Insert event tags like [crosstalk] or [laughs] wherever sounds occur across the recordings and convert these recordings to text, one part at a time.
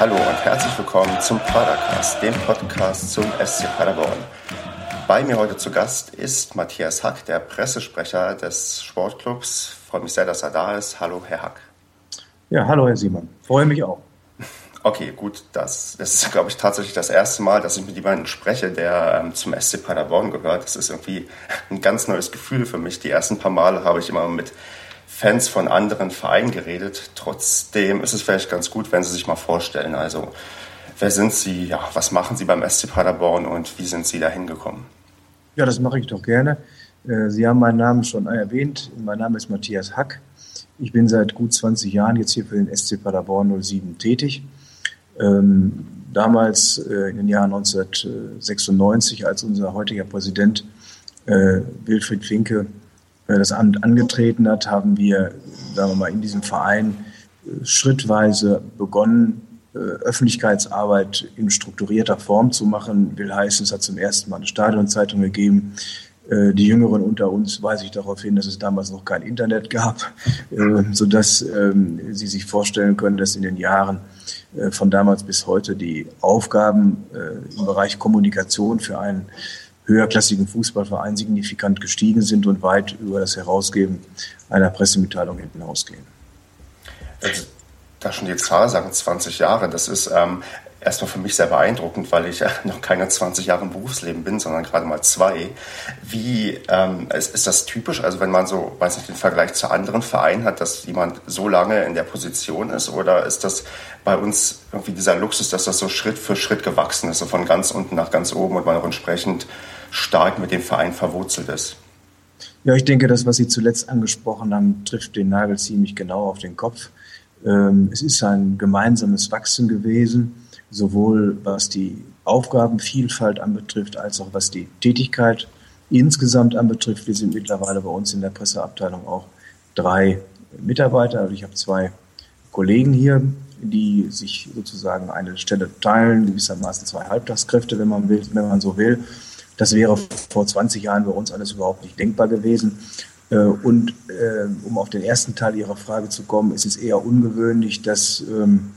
Hallo und herzlich willkommen zum Padercast, dem Podcast zum SC Paderborn. Bei mir heute zu Gast ist Matthias Hack, der Pressesprecher des Sportclubs. Freue mich sehr, dass er da ist. Hallo, Herr Hack. Ja, hallo, Herr Simon. Freue mich auch. Okay, gut. Das, das ist, glaube ich, tatsächlich das erste Mal, dass ich mit jemandem spreche, der ähm, zum SC Paderborn gehört. Das ist irgendwie ein ganz neues Gefühl für mich. Die ersten paar Male habe ich immer mit Fans von anderen Vereinen geredet. Trotzdem ist es vielleicht ganz gut, wenn Sie sich mal vorstellen. Also, wer sind Sie? Ja, was machen Sie beim SC Paderborn und wie sind Sie da hingekommen? Ja, das mache ich doch gerne. Äh, Sie haben meinen Namen schon erwähnt. Mein Name ist Matthias Hack. Ich bin seit gut 20 Jahren jetzt hier für den SC Paderborn 07 tätig. Ähm, damals äh, in den Jahren 1996, als unser heutiger Präsident äh, Wilfried Finke das Amt angetreten hat, haben wir, sagen wir mal, in diesem Verein äh, schrittweise begonnen, äh, Öffentlichkeitsarbeit in strukturierter Form zu machen. Will heißen, es hat zum ersten Mal eine Stadionzeitung gegeben. Die Jüngeren unter uns weise ich darauf hin, dass es damals noch kein Internet gab, [laughs] sodass ähm, Sie sich vorstellen können, dass in den Jahren von damals bis heute die Aufgaben im Bereich Kommunikation für einen höherklassigen Fußballverein signifikant gestiegen sind und weit über das Herausgeben einer Pressemitteilung hinausgehen. Also, da schon die Zahl sagen, 20 Jahre, das ist ähm, erstmal für mich sehr beeindruckend, weil ich noch keine 20 Jahre im Berufsleben bin, sondern gerade mal zwei. Wie ähm, ist, ist, das typisch? Also wenn man so, weiß nicht, den Vergleich zu anderen Vereinen hat, dass jemand so lange in der Position ist, oder ist das bei uns irgendwie dieser Luxus, dass das so Schritt für Schritt gewachsen ist, so von ganz unten nach ganz oben und man auch entsprechend stark mit dem Verein verwurzelt ist. Ja, ich denke, das, was Sie zuletzt angesprochen haben, trifft den Nagel ziemlich genau auf den Kopf. Ähm, es ist ein gemeinsames Wachsen gewesen, sowohl was die Aufgabenvielfalt anbetrifft, als auch was die Tätigkeit insgesamt anbetrifft. Wir sind mittlerweile bei uns in der Presseabteilung auch drei Mitarbeiter. Also ich habe zwei Kollegen hier, die sich sozusagen eine Stelle teilen, gewissermaßen zwei Halbtagskräfte, wenn man will, wenn man so will. Das wäre vor 20 Jahren bei uns alles überhaupt nicht denkbar gewesen. Äh, und äh, um auf den ersten Teil Ihrer Frage zu kommen, ist es eher ungewöhnlich, dass ähm,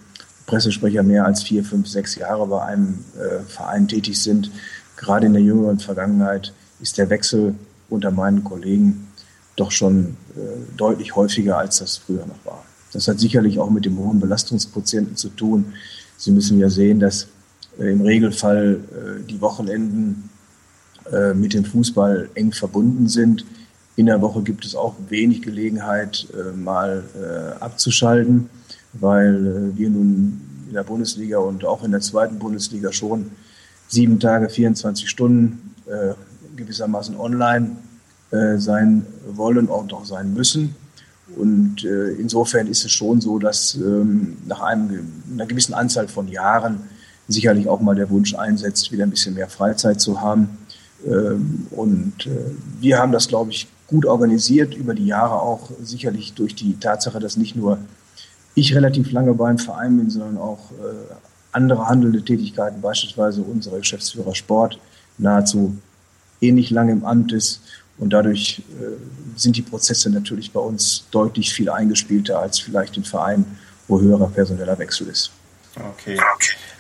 Pressesprecher mehr als vier, fünf, sechs Jahre bei einem äh, Verein tätig sind. Gerade in der jüngeren Vergangenheit ist der Wechsel unter meinen Kollegen doch schon deutlich häufiger, als das früher noch war. Das hat sicherlich auch mit dem hohen Belastungsquotienten zu tun. Sie müssen ja sehen, dass im Regelfall die Wochenenden äh, mit dem Fußball eng verbunden sind. In der Woche gibt es auch wenig Gelegenheit, äh, mal äh, abzuschalten, weil wir nun in der Bundesliga und auch in der zweiten Bundesliga schon sieben Tage, 24 Stunden gewissermaßen online sein wollen und auch sein müssen. Und insofern ist es schon so, dass ähm, nach einem, einer gewissen Anzahl von Jahren sicherlich auch mal der Wunsch einsetzt, wieder ein bisschen mehr Freizeit zu haben. Ähm, und äh, wir haben das, glaube ich, gut organisiert über die Jahre auch sicherlich durch die Tatsache, dass nicht nur ich relativ lange beim Verein bin, sondern auch äh, andere handelnde Tätigkeiten, beispielsweise unser Geschäftsführer Sport, nahezu ähnlich lange im Amt ist. Und dadurch äh, sind die Prozesse natürlich bei uns deutlich viel eingespielter als vielleicht im Verein, wo höherer personeller Wechsel ist. Okay.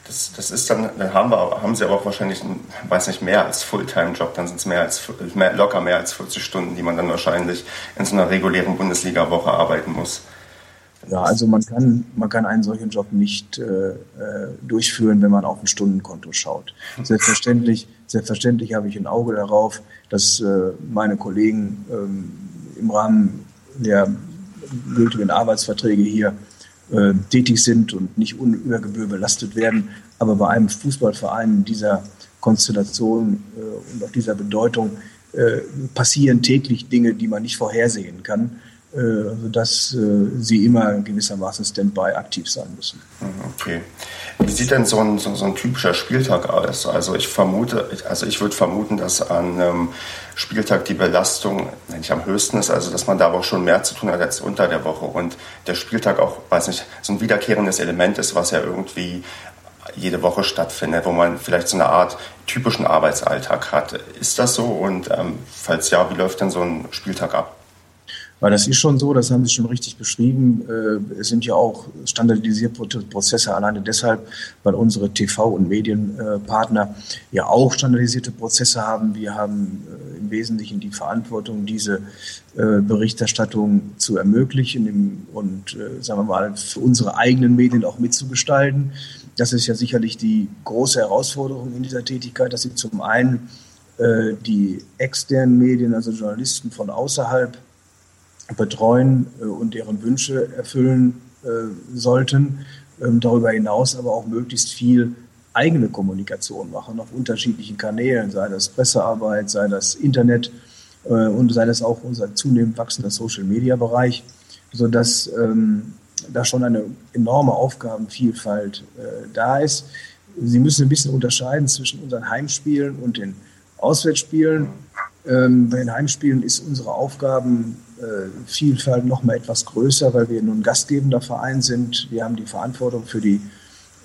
Das, das ist dann, dann haben, wir, haben sie aber auch wahrscheinlich, weiß nicht, mehr als Fulltime-Job. Dann sind es mehr als, mehr, locker mehr als 40 Stunden, die man dann wahrscheinlich in so einer regulären Bundesliga-Woche arbeiten muss. Ja, also man kann, man kann einen solchen Job nicht äh, äh durchführen, wenn man auf ein Stundenkonto schaut. Selbstverständlich, selbstverständlich habe ich ein Auge darauf, dass äh, meine Kollegen ähm, im Rahmen der gültigen Arbeitsverträge hier äh, tätig sind und nicht über Gebühr belastet werden. Aber bei einem Fußballverein dieser Konstellation äh, und auf dieser Bedeutung äh, passieren täglich Dinge, die man nicht vorhersehen kann, äh, sodass äh, sie immer gewissermaßen Standby aktiv sein müssen. Mhm, okay. Wie sieht denn so ein, so, so ein typischer Spieltag aus? Also ich vermute, also ich würde vermuten, dass an einem Spieltag die Belastung nicht am höchsten ist, also dass man da aber schon mehr zu tun hat als unter der Woche und der Spieltag auch, weiß nicht, so ein wiederkehrendes Element ist, was ja irgendwie jede Woche stattfindet, wo man vielleicht so eine Art typischen Arbeitsalltag hat. Ist das so? Und ähm, falls ja, wie läuft denn so ein Spieltag ab? Weil das ist schon so, das haben Sie schon richtig beschrieben. Äh, es sind ja auch standardisierte Prozesse alleine deshalb, weil unsere TV- und Medienpartner ja auch standardisierte Prozesse haben. Wir haben äh, im Wesentlichen die Verantwortung, diese äh, Berichterstattung zu ermöglichen und, sagen wir mal, für unsere eigenen Medien auch mitzugestalten. Das ist ja sicherlich die große Herausforderung in dieser Tätigkeit, dass Sie zum einen die externen Medien, also Journalisten von außerhalb, betreuen äh, und deren Wünsche erfüllen äh, sollten. Ähm, darüber hinaus aber auch möglichst viel eigene Kommunikation machen auf unterschiedlichen Kanälen, sei das Pressearbeit, sei das Internet äh, und sei das auch unser zunehmend wachsender Social-Media-Bereich, sodass ähm, da schon eine enorme Aufgabenvielfalt da ist. Sie müssen ein bisschen unterscheiden zwischen unseren Heimspielen und den Auswärtsspielen. Ähm, bei den Heimspielen ist unsere Aufgaben Vielfalt noch mal etwas größer, weil wir nun gastgebender Verein sind. Wir haben die Verantwortung für die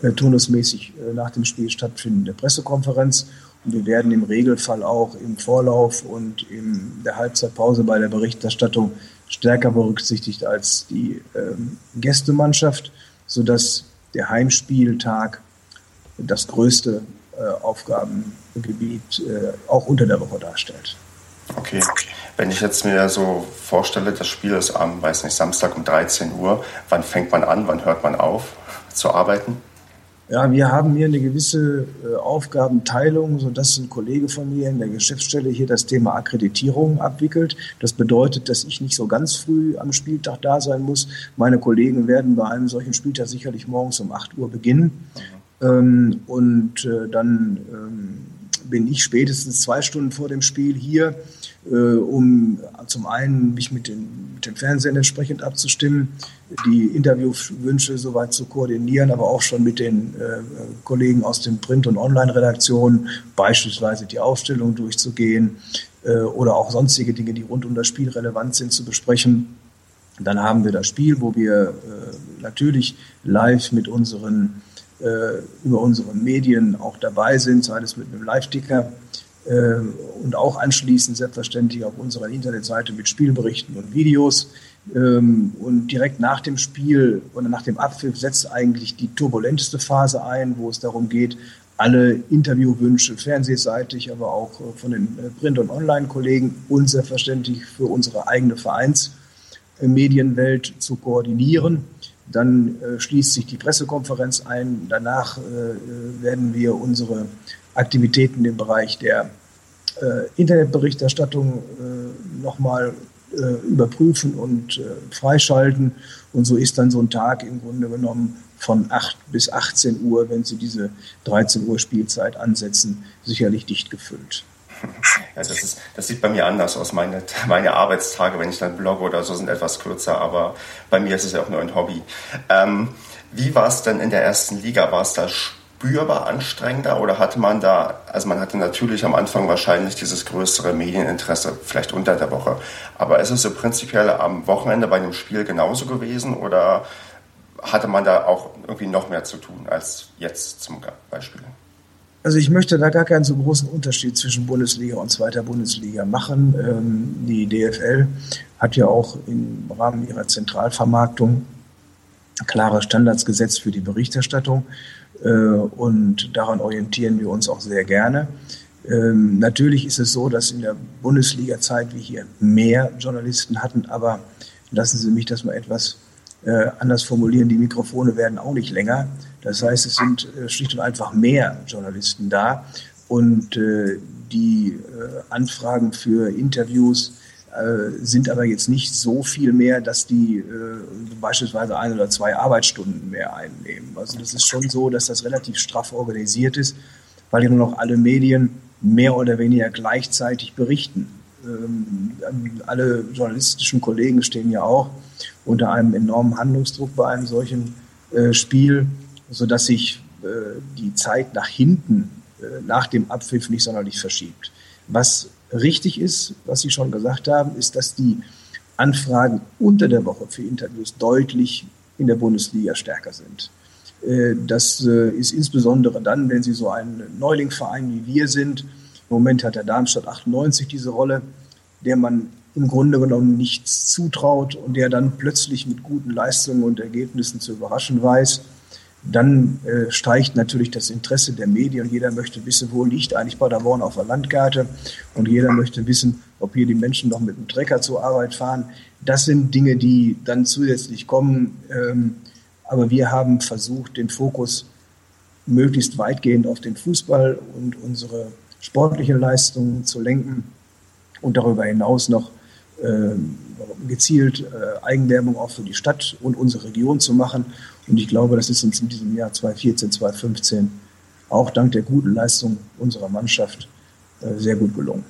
äh, turnusmäßig äh, nach dem Spiel stattfindende Pressekonferenz. Und wir werden im Regelfall auch im Vorlauf und in der Halbzeitpause bei der Berichterstattung stärker berücksichtigt als die ähm, Gästemannschaft, sodass der Heimspieltag das größte äh, Aufgabengebiet äh, auch unter der Woche darstellt. Okay. Wenn ich jetzt mir so vorstelle, das Spiel ist am, weiß nicht, Samstag um 13 Uhr, wann fängt man an, wann hört man auf zu arbeiten? Ja, wir haben hier eine gewisse äh, Aufgabenteilung, sodass ein Kollege von mir in der Geschäftsstelle hier das Thema Akkreditierung abwickelt. Das bedeutet, dass ich nicht so ganz früh am Spieltag da sein muss. Meine Kollegen werden bei einem solchen Spieltag sicherlich morgens um 8 Uhr beginnen. Mhm. Ähm, und äh, dann ähm, bin ich spätestens zwei Stunden vor dem Spiel hier, äh, um zum einen mich mit den, mit den Fernsehern entsprechend abzustimmen, die Interviewwünsche soweit zu koordinieren, aber auch schon mit den äh, Kollegen aus den Print- und Online-Redaktionen beispielsweise die Aufstellung durchzugehen äh, oder auch sonstige Dinge, die rund um das Spiel relevant sind, zu besprechen. Dann haben wir das Spiel, wo wir äh, natürlich live mit unseren über unsere Medien auch dabei sind, sei es mit einem Live-Ticker äh, und auch anschließend selbstverständlich auf unserer Internetseite mit Spielberichten und Videos. Ähm, und direkt nach dem Spiel oder nach dem Abpfiff setzt eigentlich die turbulenteste Phase ein, wo es darum geht, alle Interviewwünsche fernsehseitig, aber auch äh, von den äh, Print- und Online-Kollegen und selbstverständlich für unsere eigene Vereinsmedienwelt zu koordinieren. Dann äh, schließt sich die Pressekonferenz ein. Danach äh, werden wir unsere Aktivitäten im Bereich der äh, Internetberichterstattung äh, nochmal äh, überprüfen und äh, freischalten. Und so ist dann so ein Tag im Grunde genommen von 8 bis 18 Uhr, wenn Sie diese 13 Uhr Spielzeit ansetzen, sicherlich dicht gefüllt. [laughs] Ja, das, ist, das sieht bei mir anders aus. Meine, meine Arbeitstage, wenn ich dann blogge oder so, sind etwas kürzer, aber bei mir ist es ja auch nur ein Hobby. Ähm, wie war es denn in der ersten Liga? War es da spürbar anstrengender oder hatte man da, also man hatte natürlich am Anfang wahrscheinlich dieses größere Medieninteresse, vielleicht unter der Woche, aber ist es so prinzipiell am Wochenende bei einem Spiel genauso gewesen oder hatte man da auch irgendwie noch mehr zu tun als jetzt zum Beispiel? Also ich möchte da gar keinen so großen Unterschied zwischen Bundesliga und zweiter Bundesliga machen. Ähm, die DFL hat ja auch im Rahmen ihrer Zentralvermarktung klare Standards gesetzt für die Berichterstattung äh, und daran orientieren wir uns auch sehr gerne. Ähm, natürlich ist es so, dass in der Bundesliga-Zeit wir hier mehr Journalisten hatten, aber lassen Sie mich das mal etwas äh, anders formulieren, die Mikrofone werden auch nicht länger. Das heißt, es sind äh, schlicht und einfach mehr Journalisten da und äh, die äh, Anfragen für Interviews äh, sind aber jetzt nicht so viel mehr, dass die äh, beispielsweise ein oder zwei Arbeitsstunden mehr einnehmen. Also das ist schon so, dass das relativ straff organisiert ist, weil ja nur noch alle Medien mehr oder weniger gleichzeitig berichten. Ähm, alle journalistischen Kollegen stehen ja auch unter einem enormen Handlungsdruck bei einem solchen äh, Spiel, sodass sich äh, die Zeit nach hinten, äh, nach dem Abpfiff nicht sonderlich verschiebt. Was richtig ist, was Sie schon gesagt haben, ist, dass die Anfragen unter der Woche für Interviews deutlich in der Bundesliga stärker sind. Äh, das äh, ist insbesondere dann, wenn Sie so ein Neulingverein wie wir sind. Im Moment hat der Darmstadt 98 diese Rolle, der man im Grunde genommen nichts zutraut und der dann plötzlich mit guten Leistungen und Ergebnissen zu überraschen weiß, dann äh, steigt natürlich das Interesse der Medien jeder möchte wissen, wo liegt eigentlich Paderborn auf der Landkarte und jeder möchte wissen, ob hier die Menschen noch mit dem Trecker zur Arbeit fahren. Das sind Dinge, die dann zusätzlich kommen. Ähm, aber wir haben versucht, den Fokus möglichst weitgehend auf den Fußball und unsere sportlichen Leistungen zu lenken und darüber hinaus noch äh, gezielt äh, Eigenwerbung auch für die Stadt und unsere Region zu machen. Und ich glaube, das ist uns in diesem Jahr 2014, 2015 auch dank der guten Leistung unserer Mannschaft äh, sehr gut gelungen.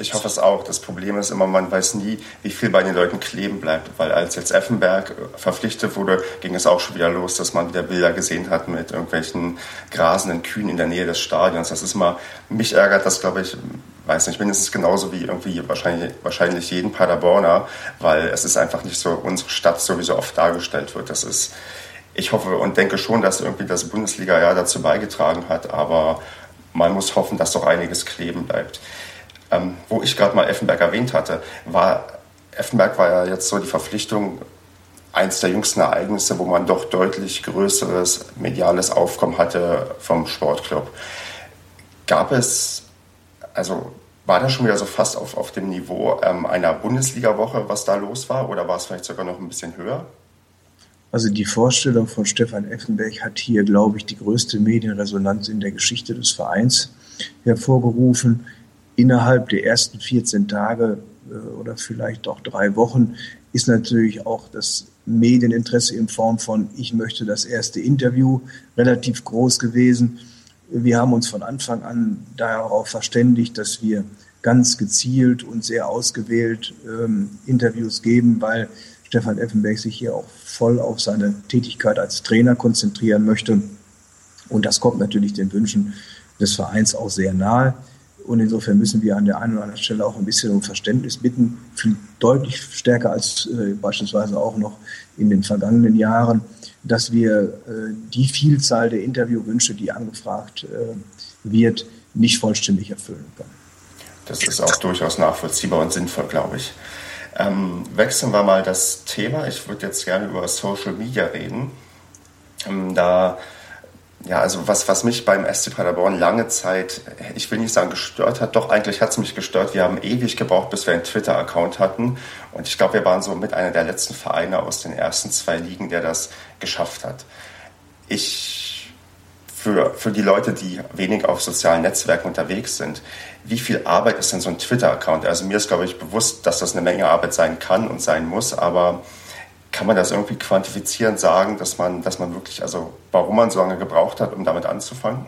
Ich hoffe es auch. Das Problem ist immer, man weiß nie, wie viel bei den Leuten kleben bleibt. Weil als jetzt Effenberg verpflichtet wurde, ging es auch schon wieder los, dass man wieder Bilder gesehen hat mit irgendwelchen grasenden Kühen in der Nähe des Stadions. Das ist mal, mich ärgert das, glaube ich, weiß nicht, mindestens genauso wie irgendwie wahrscheinlich, wahrscheinlich jeden Paderborner, weil es ist einfach nicht so unsere Stadt so wie so oft dargestellt wird. Das ist, ich hoffe und denke schon, dass irgendwie das Bundesliga-Jahr dazu beigetragen hat, aber man muss hoffen, dass doch einiges kleben bleibt. Ähm, wo ich gerade mal Effenberg erwähnt hatte, war Effenberg war ja jetzt so die Verpflichtung eins der jüngsten Ereignisse, wo man doch deutlich größeres mediales Aufkommen hatte vom Sportclub. Gab es, also war das schon wieder so fast auf, auf dem Niveau ähm, einer Bundesliga-Woche, was da los war, oder war es vielleicht sogar noch ein bisschen höher? Also die Vorstellung von Stefan Effenberg hat hier, glaube ich, die größte Medienresonanz in der Geschichte des Vereins hervorgerufen innerhalb der ersten 14 Tage äh, oder vielleicht auch drei Wochen ist natürlich auch das Medieninteresse in Form von ich möchte das erste Interview relativ groß gewesen. Wir haben uns von Anfang an darauf verständigt, dass wir ganz gezielt und sehr ausgewählt ähm, Interviews geben, weil Stefan Effenberg sich hier auch voll auf seine Tätigkeit als Trainer konzentrieren möchte. Und das kommt natürlich den Wünschen des Vereins auch sehr nahe. Und insofern müssen wir an der einen oder anderen Stelle auch ein bisschen um Verständnis bitten, viel deutlich stärker als äh, beispielsweise auch noch in den vergangenen Jahren, dass wir äh, die Vielzahl der Interviewwünsche, die angefragt äh, wird, nicht vollständig erfüllen können. Das ist auch durchaus nachvollziehbar und sinnvoll, glaube ich. Ähm, wechseln wir mal das Thema. Ich würde jetzt gerne über Social Media reden. Ähm, da ja, also was, was mich beim SC Paderborn lange Zeit, ich will nicht sagen gestört hat, doch eigentlich hat es mich gestört. Wir haben ewig gebraucht, bis wir einen Twitter-Account hatten. Und ich glaube, wir waren so mit einer der letzten Vereine aus den ersten zwei Ligen, der das geschafft hat. Ich, für, für die Leute, die wenig auf sozialen Netzwerken unterwegs sind, wie viel Arbeit ist denn so ein Twitter-Account? Also mir ist, glaube ich, bewusst, dass das eine Menge Arbeit sein kann und sein muss, aber kann man das irgendwie quantifizierend sagen, dass man, dass man wirklich, also warum man so lange gebraucht hat, um damit anzufangen?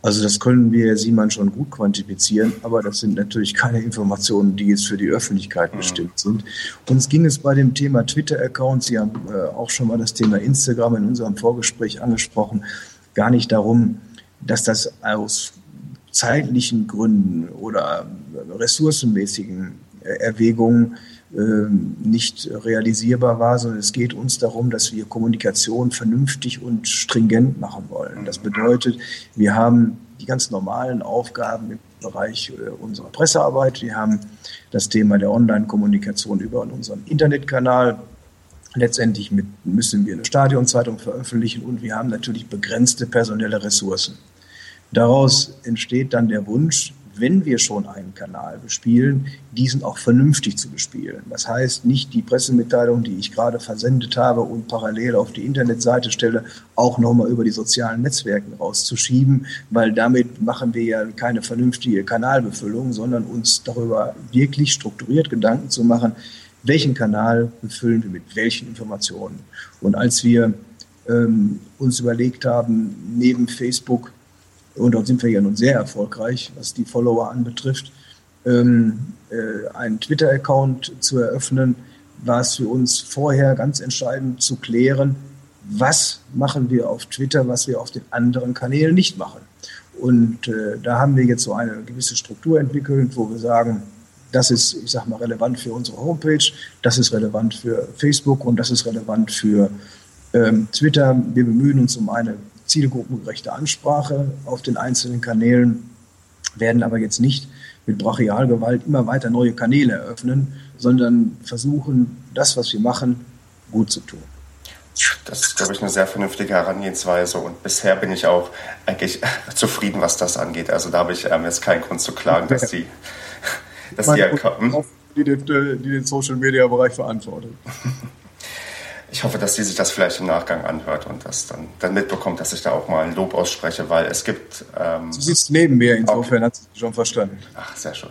Also das können wir, Simon, schon gut quantifizieren, aber das sind natürlich keine Informationen, die jetzt für die Öffentlichkeit mhm. bestimmt sind. Uns ging es bei dem Thema Twitter-Accounts, Sie haben äh, auch schon mal das Thema Instagram in unserem Vorgespräch angesprochen, gar nicht darum, dass das aus zeitlichen Gründen oder ressourcenmäßigen äh, Erwägungen nicht realisierbar war, sondern es geht uns darum, dass wir Kommunikation vernünftig und stringent machen wollen. Das bedeutet, wir haben die ganz normalen Aufgaben im Bereich äh, unserer Pressearbeit. Wir haben das Thema der Online-Kommunikation über unseren Internetkanal. Letztendlich mit, müssen wir eine Stadionzeitung veröffentlichen und wir haben natürlich begrenzte personelle Ressourcen. Daraus entsteht dann der Wunsch, wenn wir schon einen Kanal bespielen, diesen auch vernünftig zu bespielen. Das heißt, nicht die Pressemitteilung, die ich gerade versendet habe und parallel auf die Internetseite stelle, auch nochmal über die sozialen Netzwerke rauszuschieben, weil damit machen wir ja keine vernünftige Kanalbefüllung, sondern uns darüber wirklich strukturiert Gedanken zu machen, welchen Kanal befüllen wir mit welchen Informationen. Und als wir ähm, uns überlegt haben, neben Facebook und dort sind wir ja nun sehr erfolgreich, was die Follower anbetrifft, ähm, äh, einen Twitter-Account zu eröffnen, war es für uns vorher ganz entscheidend zu klären, was machen wir auf Twitter, was wir auf den anderen Kanälen nicht machen. Und äh, da haben wir jetzt so eine gewisse Struktur entwickelt, wo wir sagen, das ist, ich sag mal, relevant für unsere Homepage, das ist relevant für Facebook und das ist relevant für ähm, Twitter. Wir bemühen uns um eine zielgruppengerechte Ansprache auf den einzelnen Kanälen, werden aber jetzt nicht mit Brachialgewalt immer weiter neue Kanäle eröffnen, sondern versuchen, das, was wir machen, gut zu tun. Das ist, glaube ich, eine sehr vernünftige Herangehensweise und bisher bin ich auch eigentlich [laughs] zufrieden, was das angeht. Also da habe ich ähm, jetzt keinen Grund zu klagen, dass die, [laughs] dass die, die, den, die den Social Media Bereich verantwortet. [laughs] Ich hoffe, dass sie sich das vielleicht im Nachgang anhört und das dann, dann mitbekommt, dass ich da auch mal ein Lob ausspreche, weil es gibt. Ähm, sie sitzt neben mir, insofern okay. hat sie schon verstanden. Ach, sehr schön.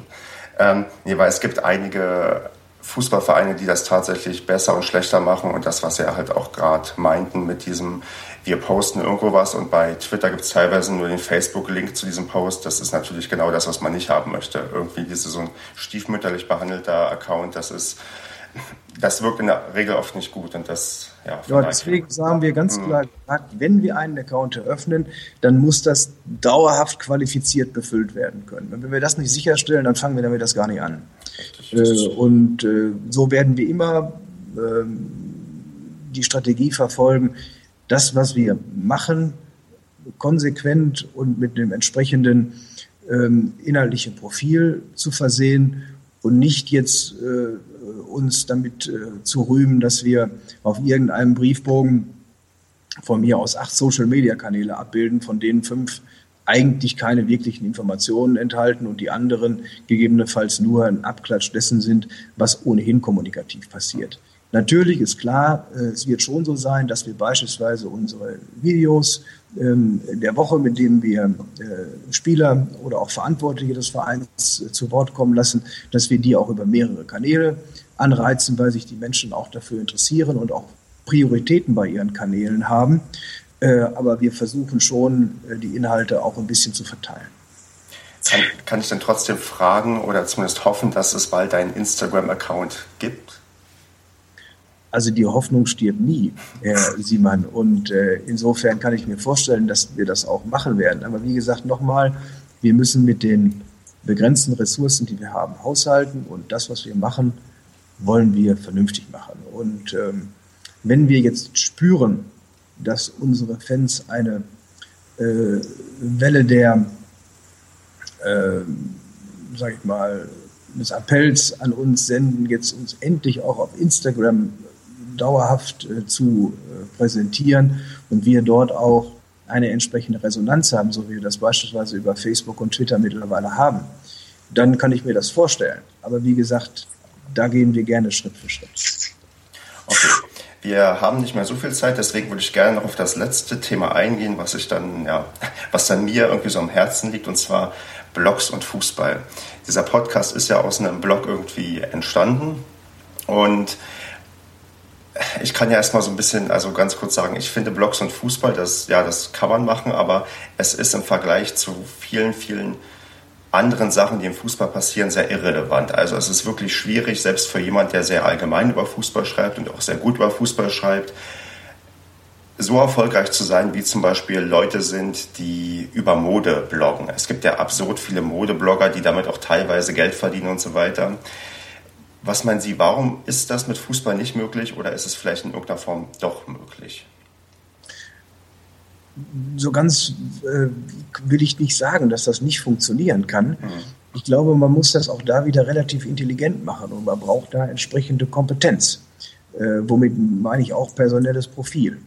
Ähm, nee, weil es gibt einige Fußballvereine, die das tatsächlich besser und schlechter machen und das, was Sie halt auch gerade meinten mit diesem, wir posten irgendwo was und bei Twitter gibt es teilweise nur den Facebook-Link zu diesem Post. Das ist natürlich genau das, was man nicht haben möchte. Irgendwie diese so ein stiefmütterlich behandelter Account, das ist, das wirkt in der Regel oft nicht gut und das ja, ja, deswegen sagen wir ganz mhm. klar gesagt, wenn wir einen Account eröffnen, dann muss das dauerhaft qualifiziert befüllt werden können. Wenn wir das nicht sicherstellen, dann fangen wir damit das gar nicht an. Äh, und äh, so werden wir immer äh, die Strategie verfolgen, das, was wir machen, konsequent und mit dem entsprechenden ähm, inhaltlichen Profil zu versehen und nicht jetzt äh, uns damit äh, zu rühmen, dass wir auf irgendeinem Briefbogen von mir aus acht Social-Media-Kanäle abbilden, von denen fünf eigentlich keine wirklichen Informationen enthalten und die anderen gegebenenfalls nur ein Abklatsch dessen sind, was ohnehin kommunikativ passiert. Natürlich ist klar, äh, es wird schon so sein, dass wir beispielsweise unsere Videos ähm, der Woche, mit denen wir äh, Spieler oder auch Verantwortliche des Vereins äh, zu Wort kommen lassen, dass wir die auch über mehrere Kanäle anreizen, weil sich die Menschen auch dafür interessieren und auch Prioritäten bei ihren Kanälen haben. Äh, aber wir versuchen schon, äh, die Inhalte auch ein bisschen zu verteilen. Kann, kann ich denn trotzdem fragen oder zumindest hoffen, dass es bald einen Instagram-Account gibt? Also die Hoffnung stirbt nie, Herr Siemann. Und äh, insofern kann ich mir vorstellen, dass wir das auch machen werden. Aber wie gesagt, nochmal, wir müssen mit den begrenzten Ressourcen, die wir haben, haushalten. Und das, was wir machen, wollen wir vernünftig machen. Und ähm, wenn wir jetzt spüren, dass unsere Fans eine äh, Welle der, äh, sag ich mal, des Appells an uns senden, jetzt uns endlich auch auf Instagram dauerhaft äh, zu äh, präsentieren und wir dort auch eine entsprechende Resonanz haben, so wie wir das beispielsweise über Facebook und Twitter mittlerweile haben, dann kann ich mir das vorstellen. Aber wie gesagt, da gehen wir gerne Schritt für Schritt. Okay. Wir haben nicht mehr so viel Zeit, deswegen würde ich gerne noch auf das letzte Thema eingehen, was ich dann, ja, was dann mir irgendwie so am Herzen liegt, und zwar Blogs und Fußball. Dieser Podcast ist ja aus einem Blog irgendwie entstanden und ich kann ja erstmal so ein bisschen, also ganz kurz sagen, ich finde Blogs und Fußball, das, ja, das kann man machen, aber es ist im Vergleich zu vielen, vielen anderen Sachen, die im Fußball passieren, sehr irrelevant. Also es ist wirklich schwierig, selbst für jemand, der sehr allgemein über Fußball schreibt und auch sehr gut über Fußball schreibt, so erfolgreich zu sein, wie zum Beispiel Leute sind, die über Mode bloggen. Es gibt ja absurd viele Modeblogger, die damit auch teilweise Geld verdienen und so weiter. Was meinen Sie, warum ist das mit Fußball nicht möglich oder ist es vielleicht in irgendeiner Form doch möglich? So ganz äh, will ich nicht sagen, dass das nicht funktionieren kann. Mhm. Ich glaube, man muss das auch da wieder relativ intelligent machen und man braucht da entsprechende Kompetenz. Äh, womit meine ich auch personelles Profil.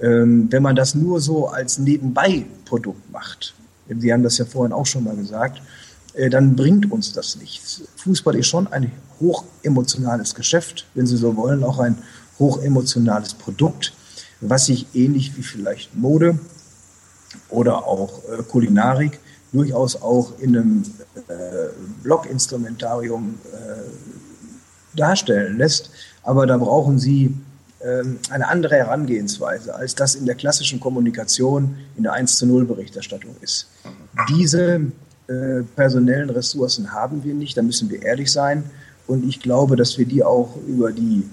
Ähm, wenn man das nur so als Nebenbei-Produkt macht, Sie haben das ja vorhin auch schon mal gesagt, äh, dann bringt uns das nichts. Fußball ist schon ein hochemotionales Geschäft, wenn Sie so wollen, auch ein hochemotionales Produkt was sich ähnlich wie vielleicht Mode oder auch äh, Kulinarik durchaus auch in einem äh, Blockinstrumentarium äh, darstellen lässt. Aber da brauchen Sie äh, eine andere Herangehensweise, als das in der klassischen Kommunikation in der 1 zu 0 Berichterstattung ist. Diese äh, personellen Ressourcen haben wir nicht, da müssen wir ehrlich sein. Und ich glaube, dass wir die auch über die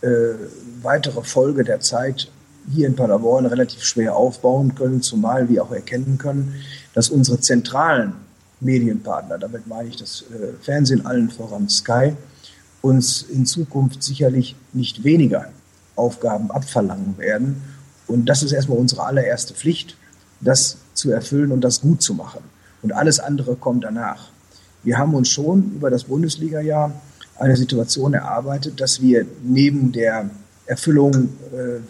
äh, weitere Folge der Zeit hier in Paderborn relativ schwer aufbauen können, zumal wir auch erkennen können, dass unsere zentralen Medienpartner, damit meine ich das äh, Fernsehen allen voran Sky, uns in Zukunft sicherlich nicht weniger Aufgaben abverlangen werden. Und das ist erstmal unsere allererste Pflicht, das zu erfüllen und das gut zu machen. Und alles andere kommt danach. Wir haben uns schon über das Bundesliga-Jahr eine Situation erarbeitet, dass wir neben der Erfüllung äh,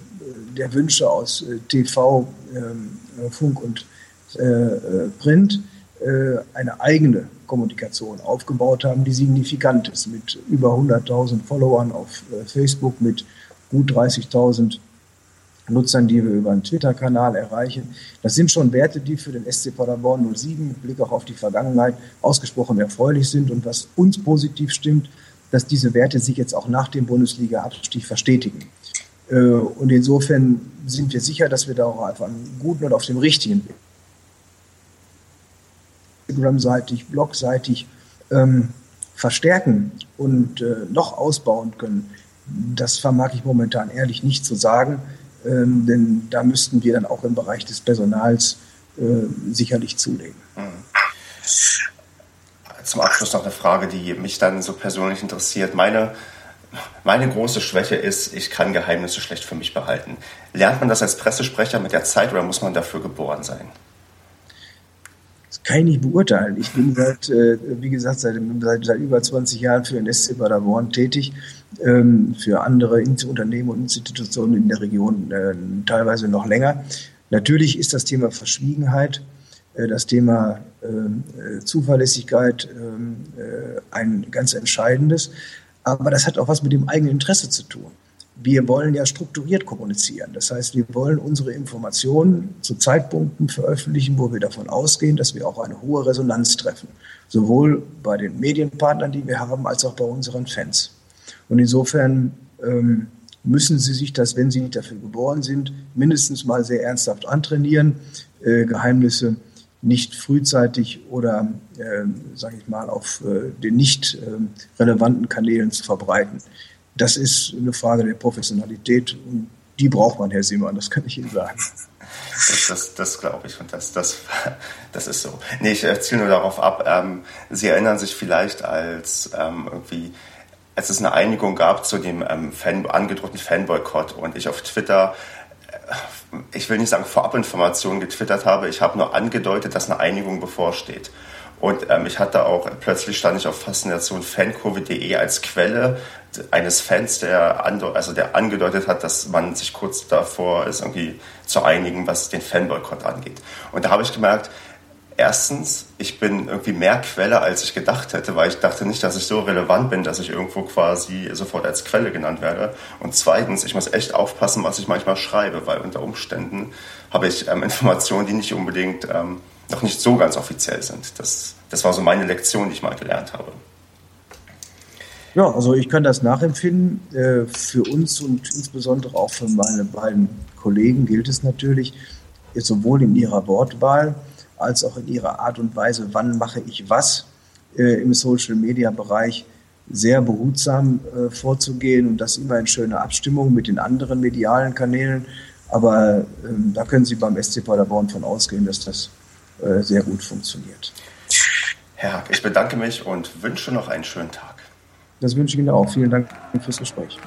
der Wünsche aus äh, TV, ähm, äh, Funk und äh, Print eine eigene Kommunikation aufgebaut haben, die signifikant ist, mit über 100.000 Followern auf Facebook, mit gut 30.000 Nutzern, die wir über einen Twitter-Kanal erreichen. Das sind schon Werte, die für den SC Paderborn 07 mit Blick auch auf die Vergangenheit ausgesprochen erfreulich sind und was uns positiv stimmt, dass diese Werte sich jetzt auch nach dem Bundesliga-Abstieg verstetigen. Äh, und insofern sind wir sicher, dass wir da auch auf einem guten und auf dem richtigen Weg Instagram-seitig, Blog-seitig ähm, verstärken und äh, noch ausbauen können. Das vermag ich momentan ehrlich nicht zu sagen ähm, denn da müssten wir dann auch im Bereich des Personals äh, sicherlich zulegen. Mhm. Zum Abschluss noch eine Frage, die mich dann so persönlich interessiert. Meine, meine große Schwäche ist, ich kann Geheimnisse schlecht für mich behalten. Lernt man das als Pressesprecher mit der Zeit oder muss man dafür geboren sein? Das kann ich nicht beurteilen. Ich bin seit, äh, wie gesagt, seit, seit, seit, über 20 Jahren für den SC Paderborn tätig, ähm, für andere Unternehmen und Institutionen in der Region äh, teilweise noch länger. Natürlich ist das Thema Verschwiegenheit, äh, das Thema ähm, Zuverlässigkeit ähm, ein ganz entscheidendes. Aber das hat auch was mit dem eigenen Interesse zu tun wir wollen ja strukturiert kommunizieren. Das heißt, wir wollen unsere Informationen zu Zeitpunkten veröffentlichen, wo wir davon ausgehen, dass wir auch eine hohe Resonanz treffen. Sowohl bei den Medienpartnern, die wir haben, als auch bei unseren Fans. Und insofern ähm, müssen Sie sich das, wenn Sie nicht dafür geboren sind, mindestens mal sehr ernsthaft antrainieren, äh, Geheimnisse nicht frühzeitig oder, äh, sage ich mal, auf äh, den nicht äh, relevanten Kanälen zu verbreiten das ist eine Frage der Professionalität und die braucht man, Herr Simon, das kann ich Ihnen sagen. Das, das, das glaube ich und das, das, das ist so. Nee, ich ziele nur darauf ab, ähm, Sie erinnern sich vielleicht als ähm, irgendwie als es eine Einigung gab zu dem ähm, Fan, angedrohten Fanboykott und ich auf Twitter, äh, ich will nicht sagen Vorabinformationen getwittert habe, ich habe nur angedeutet, dass eine Einigung bevorsteht. Und ähm, ich hatte auch, plötzlich stand ich auf Faszination fankurve.de als Quelle eines Fans, der, also der angedeutet hat, dass man sich kurz davor ist, irgendwie zu einigen, was den Fanboykott angeht. Und da habe ich gemerkt, erstens, ich bin irgendwie mehr Quelle, als ich gedacht hätte, weil ich dachte nicht, dass ich so relevant bin, dass ich irgendwo quasi sofort als Quelle genannt werde. Und zweitens, ich muss echt aufpassen, was ich manchmal schreibe, weil unter Umständen habe ich ähm, [laughs] Informationen, die nicht unbedingt ähm, noch nicht so ganz offiziell sind. Das, das war so meine Lektion, die ich mal gelernt habe. Ja, also ich kann das nachempfinden. Äh, für uns und insbesondere auch für meine beiden Kollegen gilt es natürlich, sowohl in ihrer Wortwahl als auch in ihrer Art und Weise, wann mache ich was äh, im Social-Media-Bereich, sehr behutsam äh, vorzugehen und das immer in schöner Abstimmung mit den anderen medialen Kanälen. Aber ähm, da können Sie beim SC Paderborn von ausgehen, dass das äh, sehr gut funktioniert. Herr Hack, ich bedanke mich und wünsche noch einen schönen Tag. Das wünsche ich Ihnen auch. Vielen Dank fürs Gespräch.